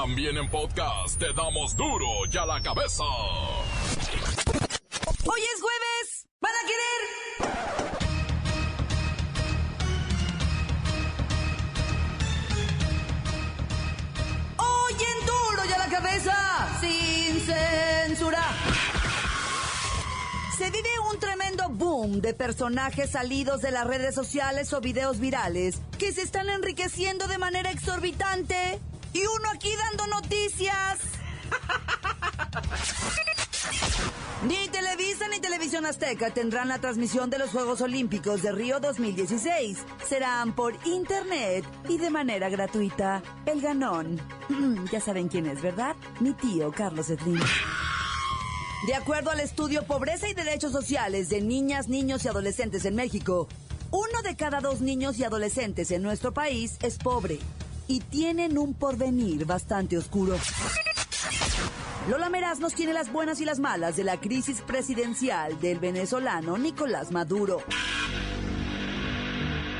También en podcast te damos duro y a la cabeza. Hoy es jueves. ¿Van a querer? Hoy en duro y a la cabeza. Sin censura. Se vive un tremendo boom de personajes salidos de las redes sociales o videos virales que se están enriqueciendo de manera exorbitante. Y uno aquí dando noticias. Ni Televisa ni Televisión Azteca tendrán la transmisión de los Juegos Olímpicos de Río 2016. Serán por internet y de manera gratuita. El ganón. ya saben quién es, ¿verdad? Mi tío Carlos Slim. De acuerdo al estudio Pobreza y Derechos Sociales de Niñas, Niños y Adolescentes en México, uno de cada dos niños y adolescentes en nuestro país es pobre y tienen un porvenir bastante oscuro. Lola Meraz nos tiene las buenas y las malas de la crisis presidencial del venezolano Nicolás Maduro.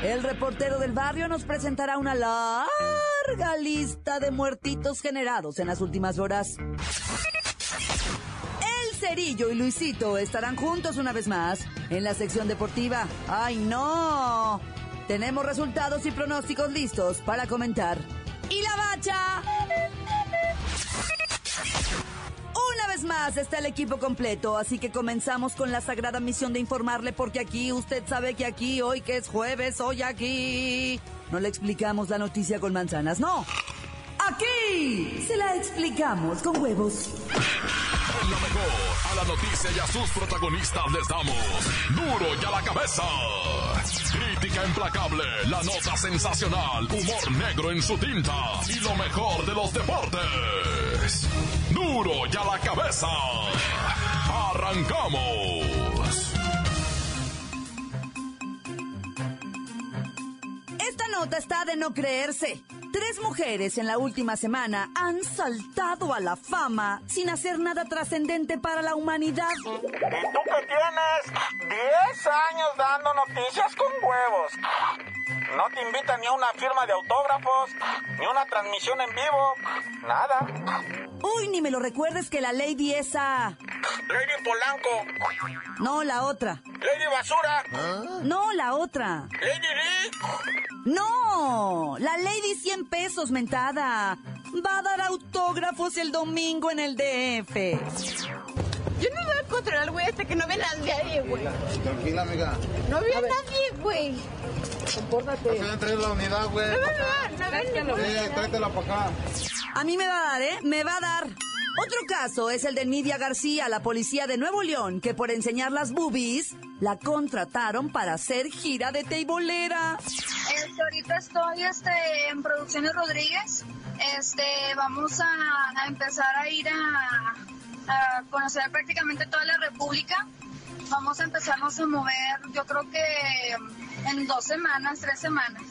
El reportero del barrio nos presentará una larga lista de muertitos generados en las últimas horas. El Cerillo y Luisito estarán juntos una vez más en la sección deportiva. ¡Ay, no! Tenemos resultados y pronósticos listos para comentar. ¡Y la bacha! Una vez más está el equipo completo, así que comenzamos con la sagrada misión de informarle porque aquí usted sabe que aquí, hoy que es jueves, hoy aquí, no le explicamos la noticia con manzanas, no. Aquí se la explicamos con huevos. La noticia y a sus protagonistas les damos duro y a la cabeza. Crítica implacable, la nota sensacional, humor negro en su tinta y lo mejor de los deportes. Duro y a la cabeza. Arrancamos. Esta nota está de no creerse. Tres mujeres en la última semana han saltado a la fama sin hacer nada trascendente para la humanidad. ¿Y tú que tienes 10 años dando noticias con huevos? No te invitan ni a una firma de autógrafos, ni una transmisión en vivo, nada. Uy, ni me lo recuerdes que la lady esa... Lady Polanco, No, la otra. Lady Basura, No, la otra. Lady Lee. No, la lady 100 pesos mentada. Va a dar autógrafos el domingo en el DF. Yo no voy a controlar, güey, hasta que no vean a nadie, güey. Tranquila, amiga. No veo a nadie, güey. Se va a traer la unidad, güey. No veo, no veo Sí, ningún- tráetela para acá. A mí me va a dar, ¿eh? Me va a dar. Otro caso es el de Nidia García, la policía de Nuevo León, que por enseñar las boobies la contrataron para hacer gira de teibolera. Este, ahorita estoy este, en Producciones Rodríguez. Este, vamos a, empezar a ir a, a conocer prácticamente toda la República. Vamos a empezarnos a mover, yo creo que en dos semanas, tres semanas.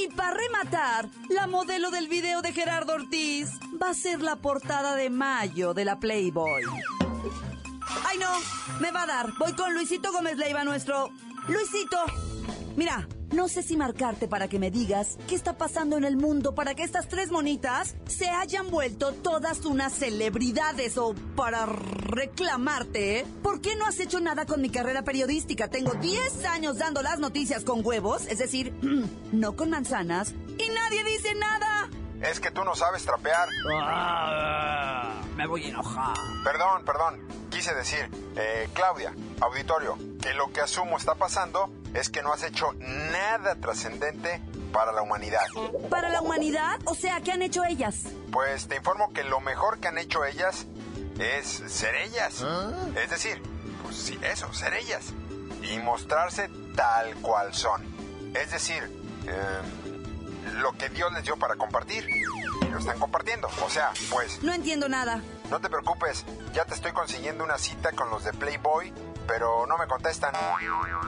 Y para rematar, la modelo del video de Gerardo Ortiz va a ser la portada de mayo de la Playboy. Ay no, me va a dar. Voy con Luisito Gómez Leiva, nuestro... Luisito, mira, no sé si marcarte para que me digas qué está pasando en el mundo para que estas tres monitas se hayan vuelto todas unas celebridades o para reclamarte, ¿eh? ¿Por qué no has hecho nada con mi carrera periodística? Tengo 10 años dando las noticias con huevos, es decir, no con manzanas, y nadie dice nada. Es que tú no sabes trapear. me voy a enojar. Perdón, perdón. Quise decir, eh, Claudia, auditorio, que lo que asumo está pasando es que no has hecho nada trascendente para la humanidad. ¿Para la humanidad? O sea, ¿qué han hecho ellas? Pues te informo que lo mejor que han hecho ellas es ser ellas. Es decir, pues sí, eso, ser ellas. Y mostrarse tal cual son. Es decir, eh, lo que Dios les dio para compartir. Y lo están compartiendo. O sea, pues, No entiendo nada. no te preocupes, ya te estoy consiguiendo una cita con los de Playboy, pero no me contestan.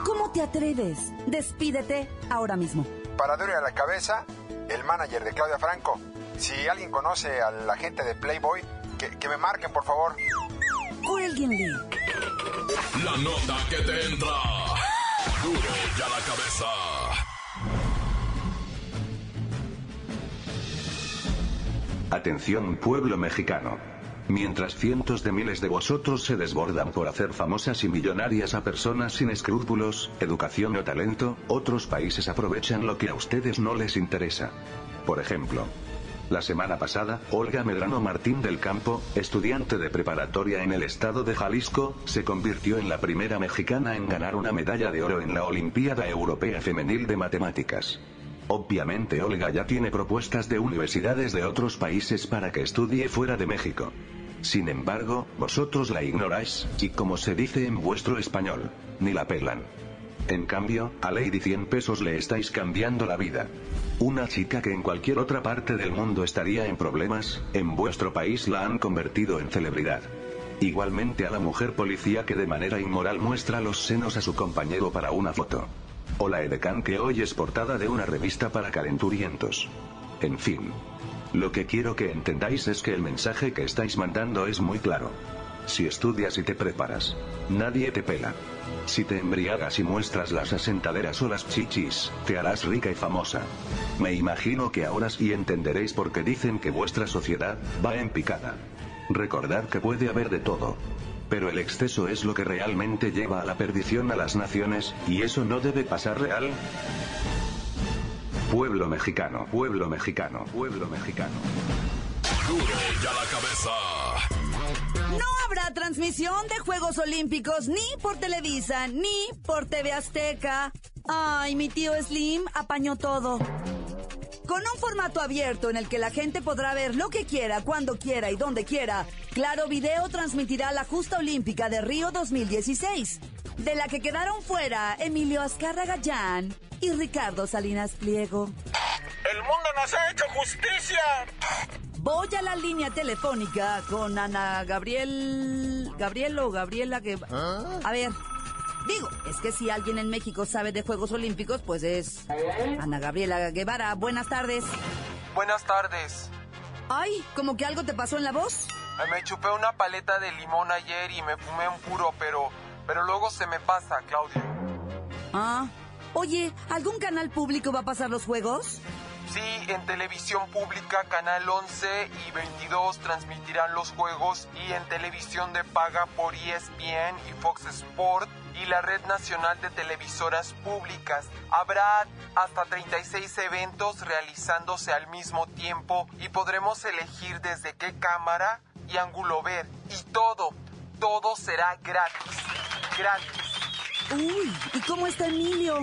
¿Cómo te atreves? Despídete ahora mismo. Para duro y a la cabeza, el manager de Claudia Franco. Si alguien conoce a la gente de Playboy, que, que me marquen, por favor. Cuélguenle. La nota que te entra. Duro y a la cabeza. Atención pueblo mexicano. Mientras cientos de miles de vosotros se desbordan por hacer famosas y millonarias a personas sin escrúpulos, educación o talento, otros países aprovechan lo que a ustedes no les interesa. Por ejemplo, la semana pasada, Olga Medrano Martín del Campo, estudiante de preparatoria en el estado de Jalisco, se convirtió en la primera mexicana en ganar una medalla de oro en la Olimpiada Europea Femenil de Matemáticas. Obviamente Olga ya tiene propuestas de universidades de otros países para que estudie fuera de México. Sin embargo, vosotros la ignoráis, y como se dice en vuestro español, ni la pelan. En cambio, a Lady 100 pesos le estáis cambiando la vida. Una chica que en cualquier otra parte del mundo estaría en problemas, en vuestro país la han convertido en celebridad. Igualmente a la mujer policía que de manera inmoral muestra los senos a su compañero para una foto. O la edecán que hoy es portada de una revista para calenturientos. En fin, lo que quiero que entendáis es que el mensaje que estáis mandando es muy claro. Si estudias y te preparas, nadie te pela. Si te embriagas y muestras las asentaderas o las chichis, te harás rica y famosa. Me imagino que ahora sí entenderéis por qué dicen que vuestra sociedad va en picada. Recordad que puede haber de todo. Pero el exceso es lo que realmente lleva a la perdición a las naciones, y eso no debe pasar real. Pueblo mexicano, pueblo mexicano, pueblo mexicano. Duro ya la cabeza. No habrá transmisión de Juegos Olímpicos ni por Televisa ni por TV Azteca. Ay, mi tío Slim apañó todo. Con un formato abierto en el que la gente podrá ver lo que quiera, cuando quiera y donde quiera, Claro Video transmitirá la justa olímpica de Río 2016, de la que quedaron fuera Emilio Azcárraga Gallán y Ricardo Salinas Pliego. El mundo nos ha hecho justicia. Voy a la línea telefónica con Ana Gabriel. Gabriel o Gabriela que. A ver. Digo, es que si alguien en México sabe de Juegos Olímpicos, pues es Ana Gabriela Guevara. Buenas tardes. Buenas tardes. Ay, como que algo te pasó en la voz. Me chupé una paleta de limón ayer y me fumé un puro, pero, pero luego se me pasa, Claudio. Ah. Oye, ¿algún canal público va a pasar los juegos? Sí, en televisión pública, Canal 11 y 22 transmitirán los juegos y en televisión de paga por ESPN y Fox Sport y la Red Nacional de Televisoras Públicas. Habrá hasta 36 eventos realizándose al mismo tiempo y podremos elegir desde qué cámara y ángulo ver. Y todo, todo será gratis. Gratis. Uy, ¿y cómo está Emilio?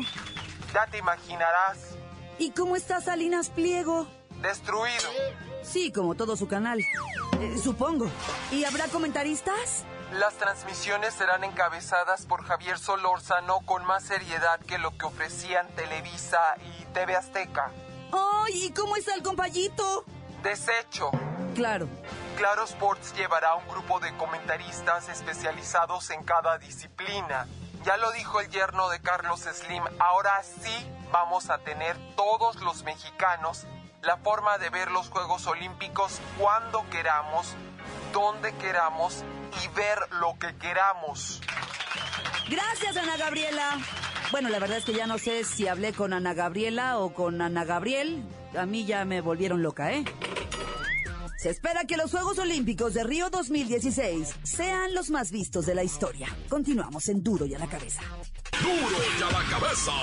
Ya te imaginarás. ¿Y cómo está Salinas Pliego? Destruido. Sí, como todo su canal. Eh, supongo. ¿Y habrá comentaristas? Las transmisiones serán encabezadas por Javier Solórzano con más seriedad que lo que ofrecían Televisa y TV Azteca. ¡Ay! ¿Y cómo está el compayito? Desecho. Claro. Claro Sports llevará un grupo de comentaristas especializados en cada disciplina. Ya lo dijo el yerno de Carlos Slim, ahora sí vamos a tener todos los mexicanos la forma de ver los Juegos Olímpicos cuando queramos, donde queramos y ver lo que queramos. Gracias, Ana Gabriela. Bueno, la verdad es que ya no sé si hablé con Ana Gabriela o con Ana Gabriel. A mí ya me volvieron loca, ¿eh? Se espera que los Juegos Olímpicos de Río 2016 sean los más vistos de la historia. Continuamos en Duro y a la cabeza. Duro ya la cabeza.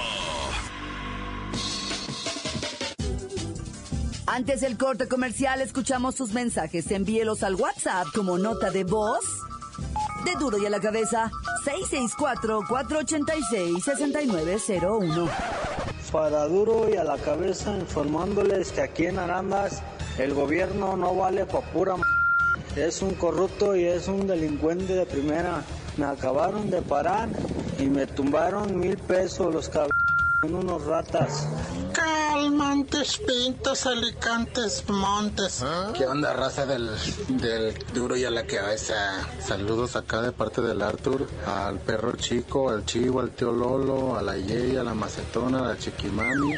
Antes del corte comercial, escuchamos sus mensajes. Envíelos al WhatsApp como nota de voz de Duro y a la cabeza 664-486-6901. Para duro y a la cabeza informándoles que aquí en Arandas el gobierno no vale pa' pura m es un corrupto y es un delincuente de primera. Me acabaron de parar y me tumbaron mil pesos los cabrones, son unos ratas. Calmantes, pintos, alicantes, montes. ¿Qué onda, raza del, del duro y a la cabeza? Saludos acá de parte del Arthur, al perro chico, al chivo, al tío Lolo, a la Yey, a la macetona, a la chiquimami,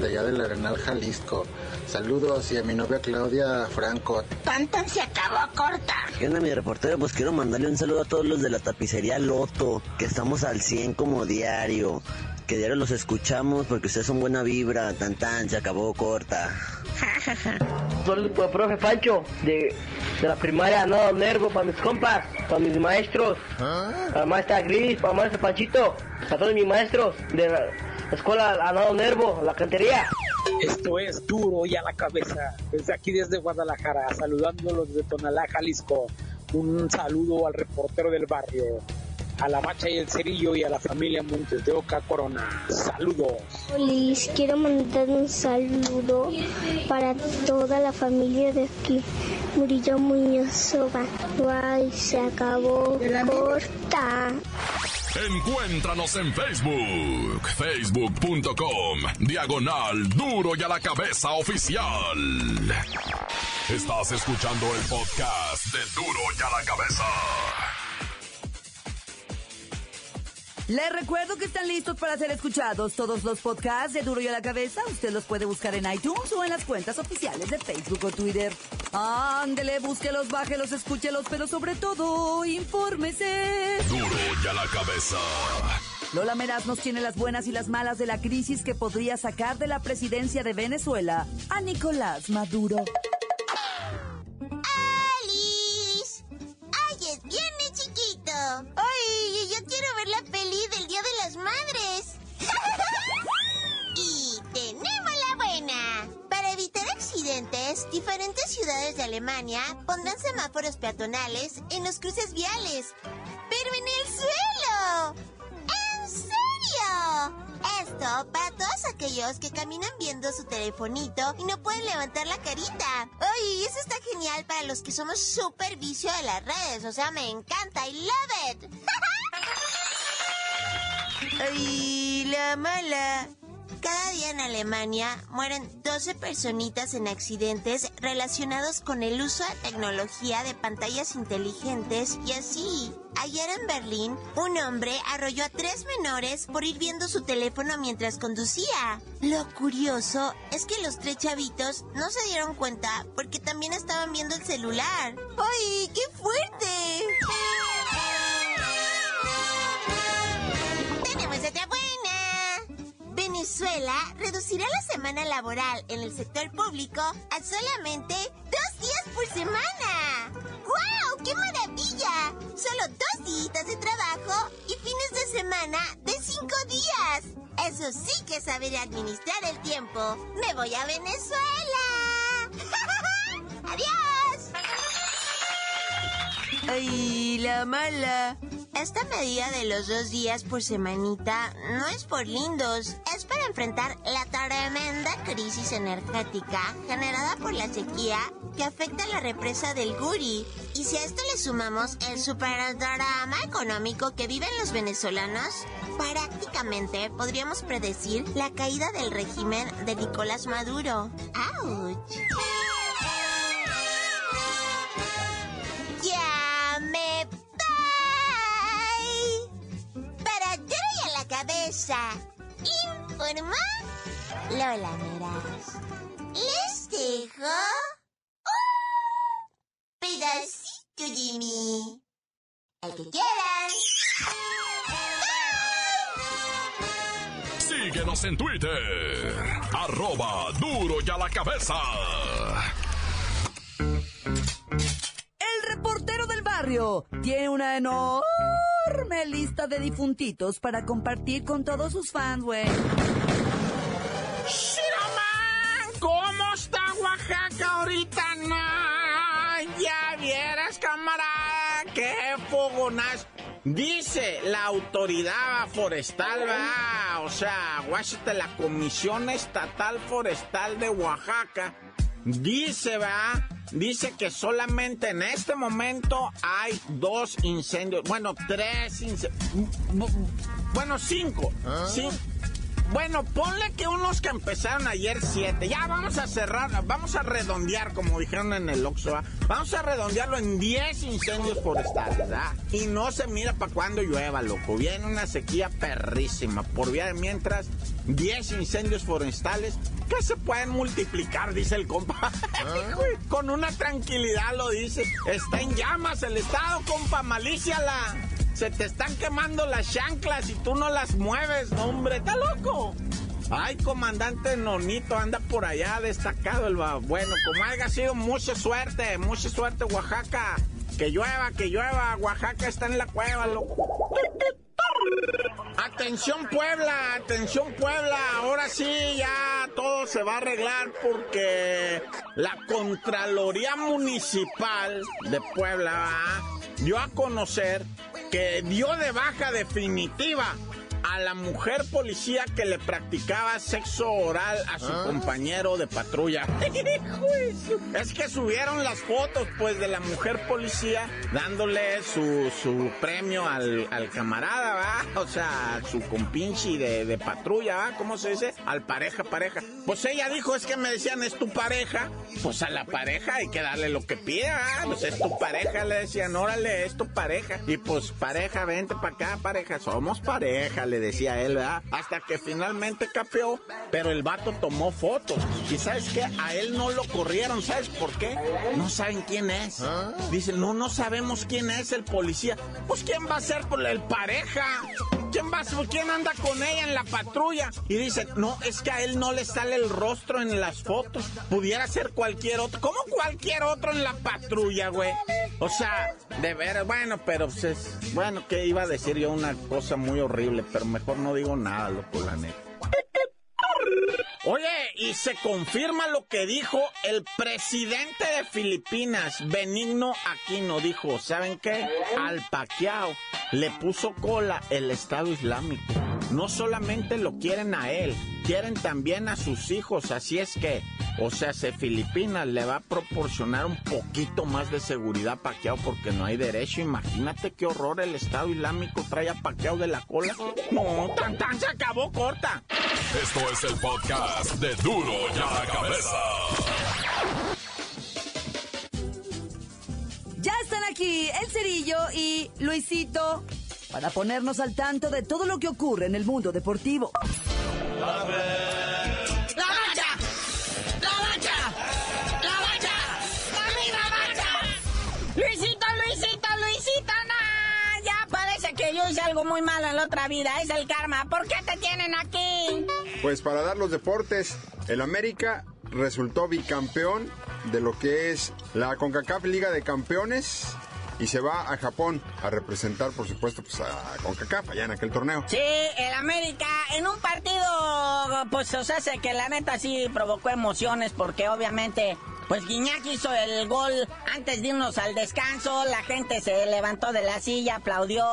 de allá del Arenal, Jalisco. Saludos y a mi novia Claudia Franco. Tantan se acabó corta. ¿Qué onda, mi reportero? Pues quiero mandarle un saludo a todos los de la tapicería Loto, que estamos al 100 como diario. Que diario los escuchamos porque ustedes son buena vibra. Tan tan, se acabó corta. Soy el profe Pancho de, de la primaria No Nervo para mis compas, para mis maestros, para la maestra Gris, para maestra Panchito, para todos mis maestros de la escuela Anado Nervo, la cantería. Esto es duro y a la cabeza. Desde aquí, desde Guadalajara, saludándolos de Tonalá, Jalisco. Un saludo al reportero del barrio, a la Bacha y el Cerillo y a la familia Montes de Oca Corona. Saludos. Les quiero mandar un saludo para toda la familia de aquí. Murillo Muñoz Soba. Guay, se acabó. Corta. Encuéntranos en Facebook, facebook.com, diagonal duro y a la cabeza oficial. Estás escuchando el podcast de duro y a la cabeza. Les recuerdo que están listos para ser escuchados todos los podcasts de Duro y a la Cabeza. Usted los puede buscar en iTunes o en las cuentas oficiales de Facebook o Twitter. Ándele, búsquelos, bájelos, escúchelos, pero sobre todo, infórmese. Duro y a la cabeza. Lola Meraz nos tiene las buenas y las malas de la crisis que podría sacar de la presidencia de Venezuela a Nicolás Maduro. Diferentes ciudades de Alemania pondrán semáforos peatonales en los cruces viales. ¡Pero en el suelo! ¿En serio? Esto para todos aquellos que caminan viendo su telefonito y no pueden levantar la carita. ¡Ay, eso está genial para los que somos súper vicio de las redes! O sea, me encanta. ¡I love it! ¡Ay, la mala! Cada día en Alemania mueren 12 personitas en accidentes relacionados con el uso de tecnología de pantallas inteligentes y así. Ayer en Berlín, un hombre arrolló a tres menores por ir viendo su teléfono mientras conducía. Lo curioso es que los tres chavitos no se dieron cuenta porque también estaban viendo el celular. ¡Ay, qué fuerte! Venezuela reducirá la semana laboral en el sector público a solamente dos días por semana. ¡Guau! ¡Qué maravilla! Solo dos días de trabajo y fines de semana de cinco días. Eso sí que saber administrar el tiempo. ¡Me voy a Venezuela! ¡Adiós! ¡Ay, la mala! Esta medida de los dos días por semanita no es por lindos, es para enfrentar la tremenda crisis energética generada por la sequía que afecta a la represa del Guri. Y si a esto le sumamos el superdrama económico que viven los venezolanos, prácticamente podríamos predecir la caída del régimen de Nicolás Maduro. ¡Auch! Informa Lola Meraz. Les dejo un pedacito de mí. El que quieran. Síguenos en Twitter. Arroba duro y a la cabeza. El reportero del barrio tiene una enorme lista de difuntitos para compartir con todos sus fans, güey. Ya vieras, camarada, qué fogonazo. Dice la autoridad forestal, va, o sea, Washington, la Comisión Estatal Forestal de Oaxaca, dice, va, dice que solamente en este momento hay dos incendios, bueno, tres incendios, bueno, cinco, sí. Bueno, ponle que unos que empezaron ayer siete. Ya vamos a cerrar, vamos a redondear, como dijeron en el Oxxo. ¿ah? Vamos a redondearlo en 10 incendios forestales, ¿verdad? Y no se mira para cuando llueva, loco. Viene una sequía perrísima. Por vía de mientras, 10 incendios forestales que se pueden multiplicar, dice el compa. Con una tranquilidad lo dice. Está en llamas el estado, compa. Malicia la. Se te están quemando las chanclas y tú no las mueves, hombre, está loco. Ay, comandante Nonito, anda por allá destacado el va. Bueno, como haya sido, mucha suerte, mucha suerte, Oaxaca. Que llueva, que llueva, Oaxaca está en la cueva, loco. Atención Puebla, atención Puebla, ahora sí ya todo se va a arreglar porque la Contraloría Municipal de Puebla ¿va? dio a conocer que dio de baja definitiva la mujer policía que le practicaba sexo oral a su ¿Ah? compañero de patrulla. es que subieron las fotos, pues, de la mujer policía dándole su, su premio al, al camarada, ¿va? O sea, su compinche de, de patrulla, ¿va? ¿Cómo se dice? Al pareja, pareja. Pues ella dijo, es que me decían, es tu pareja. Pues a la pareja hay que darle lo que pida, ¿va? Pues es tu pareja, le decían, órale, es tu pareja. Y pues, pareja, vente para acá, pareja, somos pareja, le decía él, ¿verdad? Hasta que finalmente capeó, pero el vato tomó fotos. Y sabes qué, a él no lo corrieron, ¿sabes por qué? No saben quién es. Dicen, no, no sabemos quién es el policía. Pues quién va a ser por el pareja. ¿Quién va? ¿Quién anda con ella en la patrulla? Y dicen, no, es que a él no le sale el rostro en las fotos. Pudiera ser cualquier otro. ¿Cómo cualquier otro en la patrulla, güey? O sea, de ver, bueno, pero pues es, bueno, que iba a decir yo una cosa muy horrible, pero mejor no digo nada, loco, la neta. Oye, y se confirma lo que dijo el presidente de Filipinas, Benigno Aquino. Dijo, ¿saben qué? Al Pacquiao le puso cola el Estado Islámico. No solamente lo quieren a él, quieren también a sus hijos. Así es que, o sea, se Filipinas le va a proporcionar un poquito más de seguridad a porque no hay derecho. Imagínate qué horror el Estado Islámico trae a Pacquiao de la cola. No, tan tan se acabó corta. Esto es el podcast de Duro y a la Cabeza. Aquí el Cerillo y Luisito para ponernos al tanto de todo lo que ocurre en el mundo deportivo. ¡La mancha! ¡La mancha! ¡La mancha! ¡La misma mancha! Luisito, Luisito, Luisito, no. Ya parece que yo hice algo muy malo en la otra vida. Es el karma. ¿Por qué te tienen aquí? Pues para dar los deportes, el América resultó bicampeón de lo que es la CONCACAF Liga de Campeones y se va a Japón a representar, por supuesto, pues a CONCACAF allá en aquel torneo. Sí, el América en un partido, pues o sea, que la neta sí provocó emociones porque obviamente, pues Guiñac hizo el gol antes de irnos al descanso, la gente se levantó de la silla, aplaudió,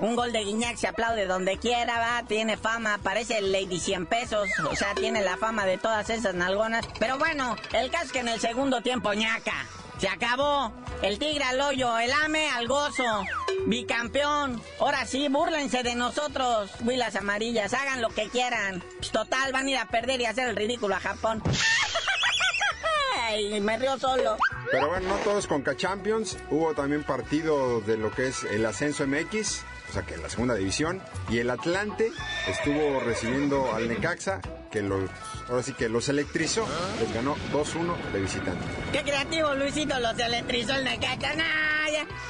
un gol de Guiñac se aplaude donde quiera, va, tiene fama, parece el Lady 100 pesos, o sea, tiene la fama de todas esas nalgonas, pero bueno, el caso es que en el segundo tiempo ñaca. Se acabó. El tigre al hoyo, el ame al gozo. Bicampeón. Ahora sí, búrlense de nosotros, huilas amarillas. Hagan lo que quieran. Total, van a ir a perder y hacer el ridículo a Japón. Ay, me río solo. Pero bueno, no todos Conca Champions. Hubo también partido de lo que es el ascenso MX, o sea que la segunda división. Y el Atlante estuvo recibiendo al Necaxa, que los, ahora sí que los electrizó. Les ganó 2-1 de visitante. Qué creativo, Luisito, los electrizó el Necaxa. Nah,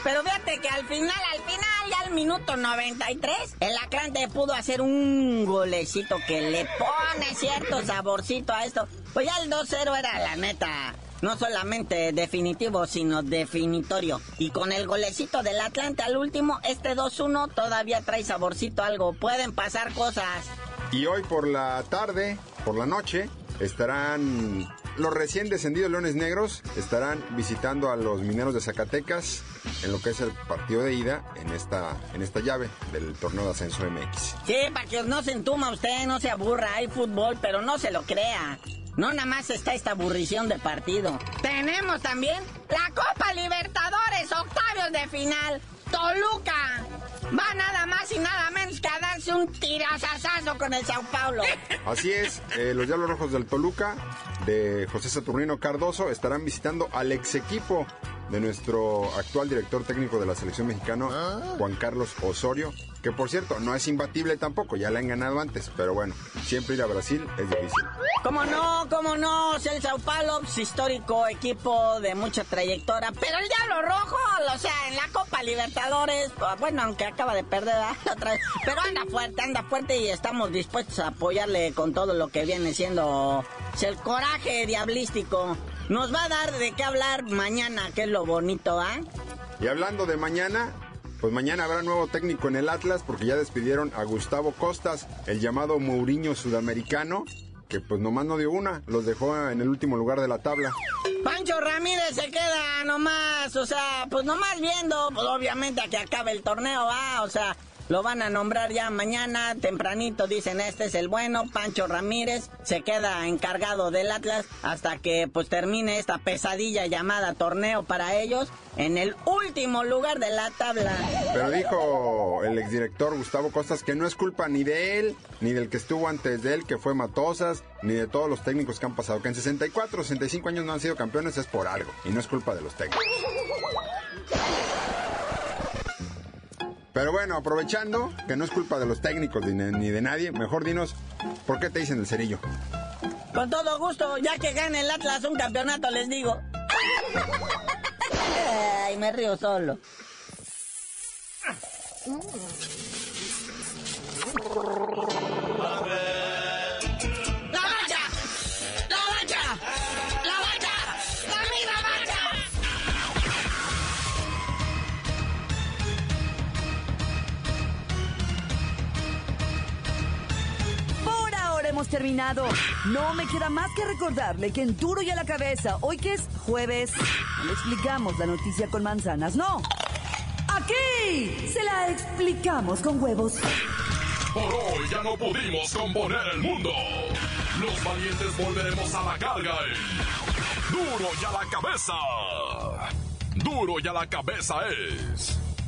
Pero fíjate que al final, al final, ya al minuto 93, el Atlante pudo hacer un golecito que le pone cierto saborcito a esto. Pues ya el 2-0 era la neta. No solamente definitivo, sino definitorio. Y con el golecito del Atlante al último, este 2-1 todavía trae saborcito algo. Pueden pasar cosas. Y hoy por la tarde, por la noche, estarán los recién descendidos Leones Negros, estarán visitando a los mineros de Zacatecas en lo que es el partido de ida en esta, en esta llave del torneo de ascenso MX. Sí, para que no se entuma usted, no se aburra, hay fútbol, pero no se lo crea. No nada más está esta aburrición de partido. Tenemos también la Copa Libertadores, octavios de final. Toluca va nada más y nada menos que a darse un tirazazazo con el Sao Paulo. Así es, eh, los Diablos Rojos del Toluca, de José Saturnino Cardoso, estarán visitando al ex equipo de nuestro actual director técnico de la selección mexicana, Juan Carlos Osorio, que por cierto no es imbatible tampoco, ya le han ganado antes, pero bueno, siempre ir a Brasil es difícil. ¿Cómo no? ¿Cómo no? El Sao Paulo, pues, histórico equipo de mucha trayectoria, pero el Diablo Rojo, o sea, en la Copa Libertadores, pues, bueno, aunque acaba de perder ¿verdad? otra vez, pero anda fuerte, anda fuerte y estamos dispuestos a apoyarle con todo lo que viene siendo el coraje diablístico. Nos va a dar de qué hablar mañana, que es lo bonito, ¿ah? Y hablando de mañana, pues mañana habrá nuevo técnico en el Atlas porque ya despidieron a Gustavo Costas, el llamado Mourinho sudamericano, que pues nomás no dio una, los dejó en el último lugar de la tabla. Pancho Ramírez se queda nomás, o sea, pues nomás viendo, pues obviamente a que acabe el torneo, va, o sea, lo van a nombrar ya mañana, tempranito, dicen este es el bueno, Pancho Ramírez se queda encargado del Atlas hasta que pues termine esta pesadilla llamada torneo para ellos en el último lugar de la tabla. Pero dijo el exdirector Gustavo Costas que no es culpa ni de él, ni del que estuvo antes de él, que fue Matosas, ni de todos los técnicos que han pasado, que en 64, 65 años no han sido campeones es por algo, y no es culpa de los técnicos. Pero bueno, aprovechando que no es culpa de los técnicos ni de nadie, mejor dinos, ¿por qué te dicen el cerillo? Con todo gusto, ya que gane el Atlas un campeonato, les digo. Ay, me río solo. No me queda más que recordarle que en duro y a la cabeza, hoy que es jueves, le explicamos la noticia con manzanas. No. Aquí se la explicamos con huevos. Por hoy ya no pudimos componer el mundo. Los valientes volveremos a la carga. Duro y a la cabeza. Duro y a la cabeza es.